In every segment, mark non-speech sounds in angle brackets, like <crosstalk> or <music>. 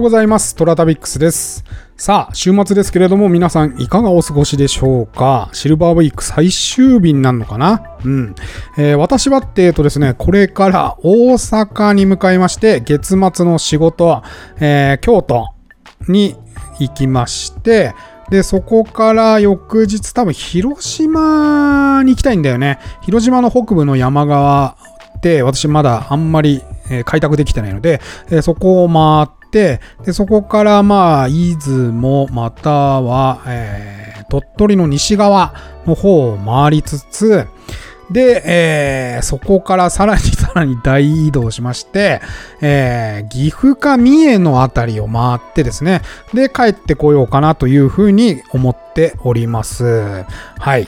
うございます。トラタビックスです。さあ、週末ですけれども、皆さんいかがお過ごしでしょうか？シルバーウィーク最終日になるのかな？うん。えー私はって、えっとですね、これから大阪に向かいまして、月末の仕事、えー京都に行きまして、で、そこから翌日多分広島に行きたいんだよね。広島の北部の山側って私まだあんまり、え開拓できてないので、えそこを回って、で、そこからまあ、出雲または、えー鳥取の西側の方を回りつつ、で、えーそこからさらにさらに大移動しまして、えー岐阜か三重のあたりを回ってですね、で、帰ってこようかなというふうに思っております。はい。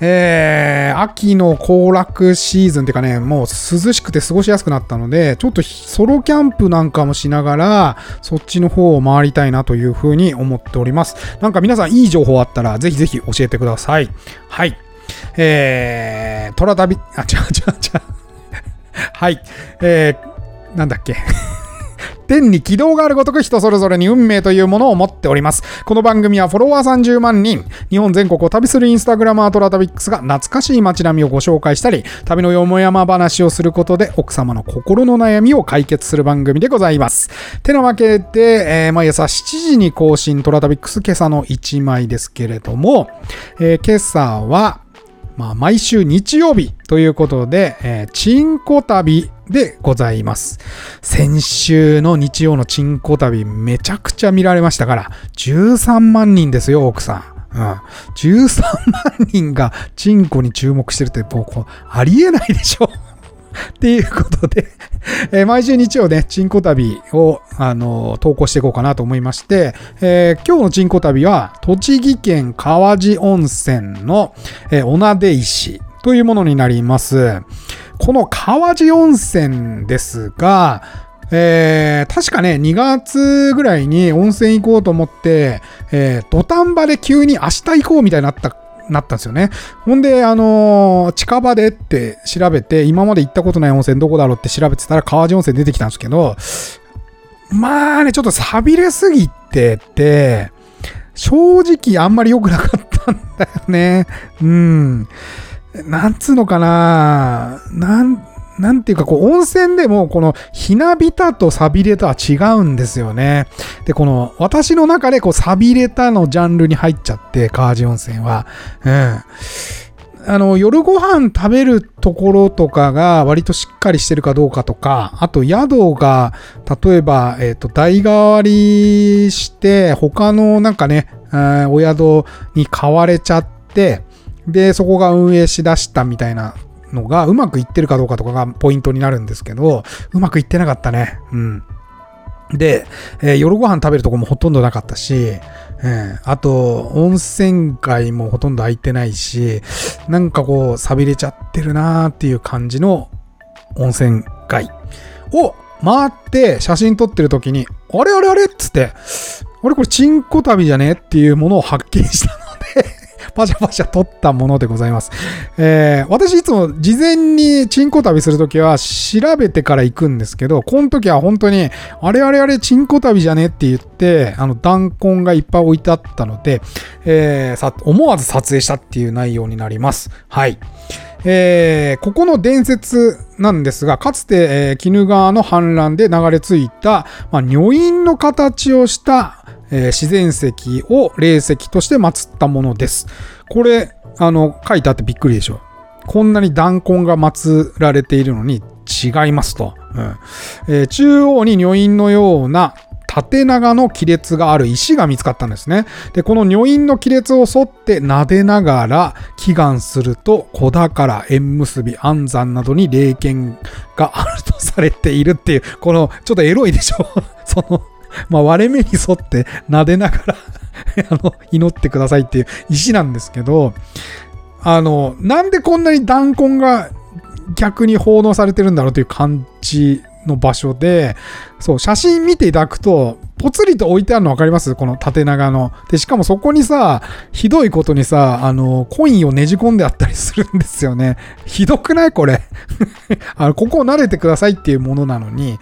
えー秋の行楽シーズンっていうかね、もう涼しくて過ごしやすくなったので、ちょっとソロキャンプなんかもしながら、そっちの方を回りたいなというふうに思っております。なんか皆さんいい情報あったら、ぜひぜひ教えてください。はい。えー、トラ旅、あ、違う違う違う。はい。えー、なんだっけ。天に軌道があるごとく人それぞれに運命というものを持っております。この番組はフォロワー30万人、日本全国を旅するインスタグラマートラタビックスが懐かしい街並みをご紹介したり、旅のよもやま話をすることで奥様の心の悩みを解決する番組でございます。てなわけで、えー毎朝7時に更新トラタビックス今朝の1枚ですけれども、えー今朝は、まあ、毎週日曜日ということで、えーチンコ旅でございます。先週の日曜のチンコ旅めちゃくちゃ見られましたから、13万人ですよ、奥さん。うん。13万人がチンコに注目してるって、もうありえないでしょ。<laughs> っていうことで、えー毎週日曜ね、チンコ旅を、あのー投稿していこうかなと思いまして、えー今日のチンコ旅は、栃木県川治温泉の、えー、おなで石というものになります。この川治温泉ですが、えー確かね、2月ぐらいに温泉行こうと思って、えー土壇場で急に明日行こうみたいになったなったんですよね。ほんで、あのー近場でって調べて、今まで行ったことない温泉どこだろうって調べてたら川治温泉出てきたんですけど、まあね、ちょっと錆びれすぎてて、正直あんまり良くなかったんだよね。うん。なんつうのかな？なん、なんていうか、こう、温泉でも、この、ひなびたと錆びれたは違うんですよね。で、この、私の中で、こう、錆びれたのジャンルに入っちゃって、川治温泉は。うん。あの、夜ご飯食べるところとかが割としっかりしてるかどうかとか、あと宿が、例えば、えっ、と、代替わりして、他のなんかね、お宿に買われちゃって、で、そこが運営しだしたみたいなのが、うまくいってるかどうかとかがポイントになるんですけど、うまくいってなかったね。うん。で、えー夜ご飯食べるとこもほとんどなかったし、うん、あと、温泉街もほとんど空いてないし、なんかこう、錆びれちゃってるなーっていう感じの温泉街を回って写真撮ってる時に、あれあれあれっつって、あれこれチンコ旅じゃねっていうものを発見した、パシャパシャ撮ったものでございます。えー私いつも事前にチンコ旅するときは調べてから行くんですけど、この時は本当に、あれあれあれチンコ旅じゃねって言って、あの弾痕がいっぱい置いてあったので、えーさ思わず撮影したっていう内容になります。はい。えーここの伝説なんですが、かつて、えー鬼怒川の氾濫で流れ着いた、まあ、女院の形をした、えー自然石を霊石として祀ったものです。これ、あの、書いてあってびっくりでしょ。こんなに弾痕が祀られているのに違いますと。うんえー中央に女院のような縦長の亀裂がある石が見つかったんですね。で、この女院の亀裂を沿って撫でながら祈願すると、子宝、縁結び、安産などに霊験があるとされているっていう、この、ちょっとエロいでしょ <laughs> その、まあ、割れ目に沿って撫でながら <laughs> あの、祈ってくださいっていう石なんですけど、あの、なんでこんなに弾痕が逆に奉納されてるんだろうという感じの場所で、そう、写真見ていただくと、ぽつりと置いてあるの分かります？この縦長の。で、しかもそこにさ、ひどいことにさ、あの、コインをねじ込んであったりするんですよね。ひどくない？これ。<laughs> あの、ここを慣れてくださいっていうものなのに。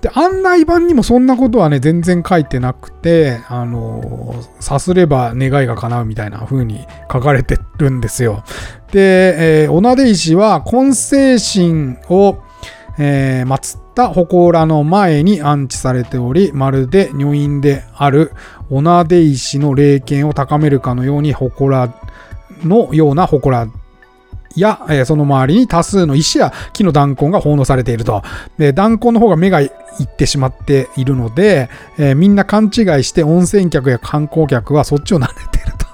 で、案内板にもそんなことはね、全然書いてなくて、あの、さすれば願いが叶うみたいな風に書かれてるんですよ。で、えー、おなで石は、根精神を、えー、祀った祠の前に安置されており、まるで女院であるおなで石の霊験を高めるかのように祠のような祠や、えー、その周りに多数の石や木の弾痕が奉納されていると。で弾痕の方が目がいってしまっているので、えー、みんな勘違いして温泉客や観光客はそっちを撫でていると。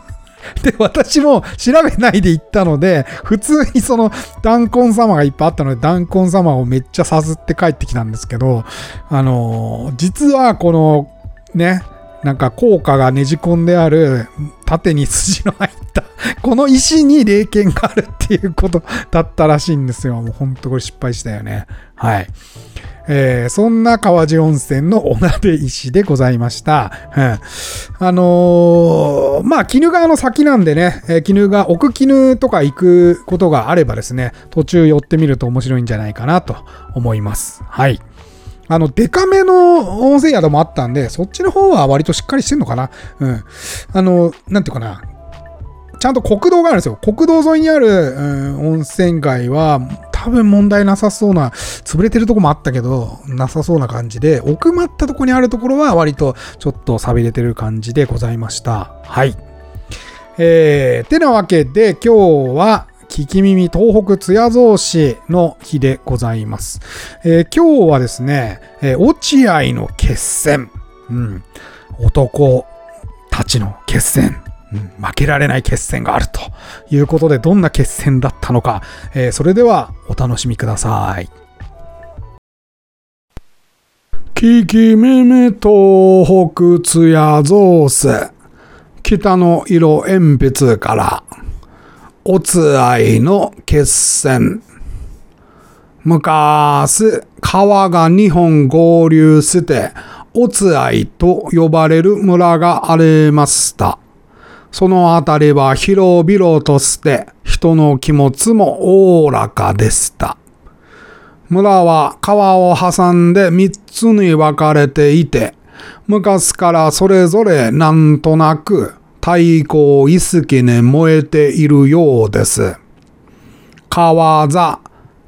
<laughs> で、私も調べないで行ったので、普通にその弾痕様がいっぱいあったので、弾痕様をめっちゃさすって帰ってきたんですけど、あのー、実はこの、ね、なんか効果がねじ込んである縦に筋の入っこの石に霊剣があるっていうことだったらしいんですよ。もうほんとこれ失敗したよね。はい。えー、そんな川地温泉のおなで石でございました。うん、あのー、まあ、鬼怒川の先なんでね、えー、鬼怒川、奥鬼怒とか行くことがあればですね、途中寄ってみると面白いんじゃないかなと思います。はい。あの、デカめの温泉宿もあったんで、そっちの方は割としっかりしてんのかな。うん。あの、なんていうかな。ちゃんと国道があるんですよ。国道沿いにある、うん、温泉街は、多分問題なさそうな、潰れてるとこもあったけど、なさそうな感じで、奥まったとこにあるところは割とちょっと錆びれてる感じでございました。はい。えー、てなわけで今日は、聞き耳東北津屋造市の日でございます。えー、今日はですね、えー、落合の決戦、うん、男たちの決戦、負けられない決戦があるということで、どんな決戦だったのか、えー、それではお楽しみください。聞き耳東北津屋造市北の色鉛筆からおつあいの決戦。昔、川が2本合流して、おつあいと呼ばれる村がありました。そのあたりは広々として、人の気持ちもおおらかでした。村は川を挟んで三つに分かれていて、昔からそれぞれなんとなく太鼓意識に燃えているようです。川座、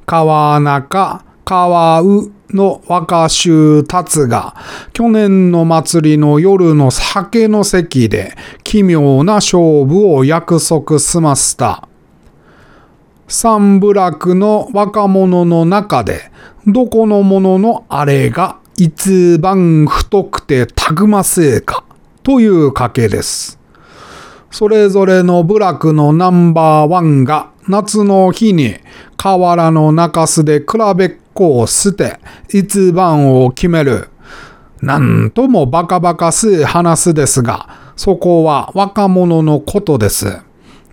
川中、川うの若衆たつが、去年の祭りの夜の酒の席で奇妙な勝負を約束しました。三部落の若者の中で、どこの者のあれが一番太くてたぐませえかという賭けです。それぞれの部落のナンバーワンが夏の日に河原の中州で比べっこを捨て一番を決める。なんともバカバカしい話ですが、そこは若者のことです。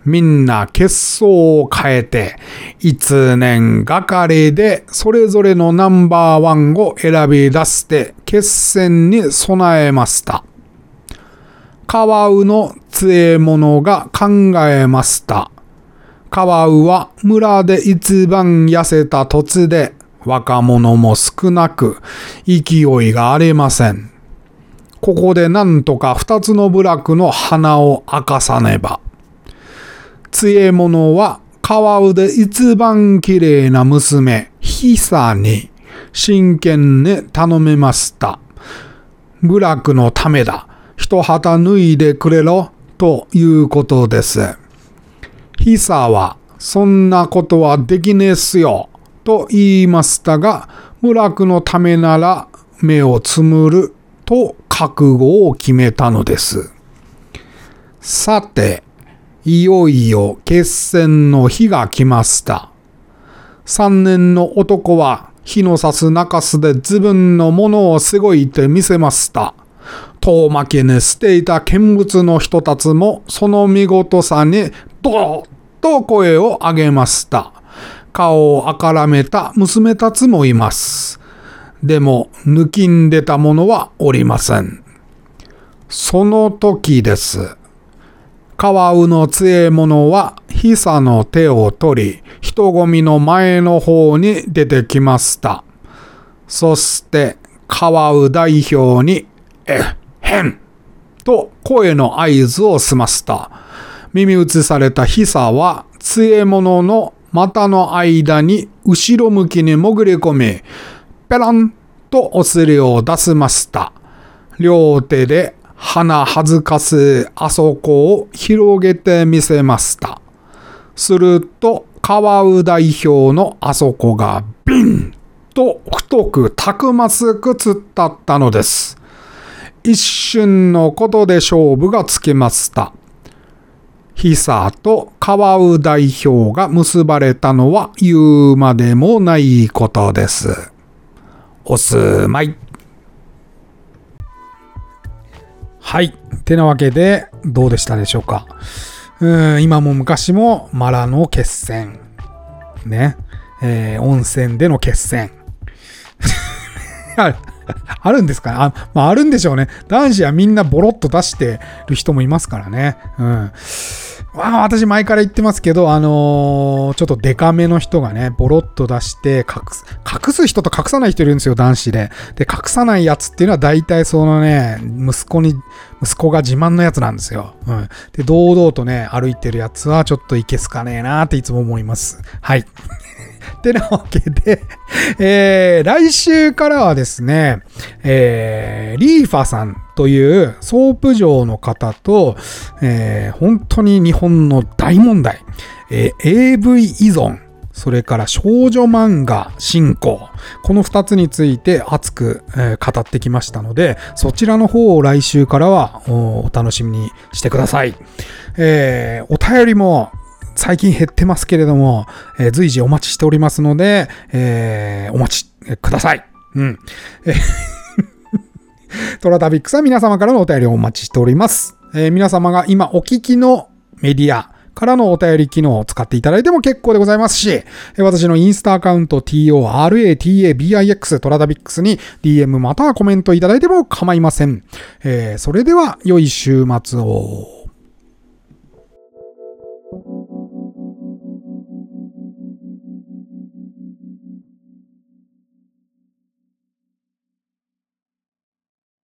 みんな結相を変えて、一年がかりでそれぞれのナンバーワンを選び出して決戦に備えました。カワウの杖物が考えました。カワウは村で一番痩せた土地で若者も少なく勢いがありません。ここでなんとか二つの部落の花を明かさねば。杖物はカワウで一番綺麗な娘、ヒサに真剣に頼めました。部落のためだ。一旗脱いでくれろということです。ヒサは、そんなことはできねえっすよ、と言いましたが、部落のためなら目をつむると覚悟を決めたのです。さて、いよいよ決戦の日が来ました。三年の男は火の差す中州で自分のものをすごいてみせました。遠巻きにしていた見物の人たちもその見事さにドーッと声を上げました。顔をあからめた娘たちもいます。でも抜きんでた者はおりません。その時です。カワウの杖者は、ヒサの手を取り、人混みの前の方に出てきました。そして、カワウ代表に、えへんと声の合図を済ませた。耳打ちされたヒサは、杖物の股の間に後ろ向きに潜り込み、ペランとお尻を出しました。両手で鼻恥ずかしいあそこを広げてみせました。すると、カワウ代表のあそこがビンと太くたくますく突っ立ったのです。一瞬のことで勝負がつきました。ヒサとカワウ代表が結ばれたのは言うまでもないことです。おすまい。はい。てなわけで、どうでしたでしょうか。うん今も昔もマラの決戦。ね。えー温泉での決戦。<laughs> あるんですかねあ、まあ、あるんでしょうね。男子はみんなボロッと出してる人もいますからね。うん。まあ、私前から言ってますけど、あのーちょっとデカめの人がね、ボロッと出して隠す、隠す人と隠さない人いるんですよ、男子で。で、隠さないやつっていうのは大体そのね、息子に、息子が自慢のやつなんですよ。うん。で、堂々とね、歩いてるやつはちょっといけすかねえなーっていつも思います。はい。<laughs> てなわけで、えー、来週からはですね、えー、リーファさんというソープ嬢の方と、えー、本当に日本の大問題、えー AV 依存、それから少女漫画信仰、この2つについて熱く、えー語ってきましたので、そちらの方を来週からはお楽しみにしてください。えーお便りも最近減ってますけれども、えー随時お待ちしておりますので、えお待ちください。うん。えートラタビックスは皆様からのお便りをお待ちしております。えー皆様が今お聞きのメディアからのお便り機能を使っていただいても結構でございますし、え私のインスタアカウント TORATABIX トラタビックスに DM またはコメントいただいても構いません。えーそれでは良い週末を。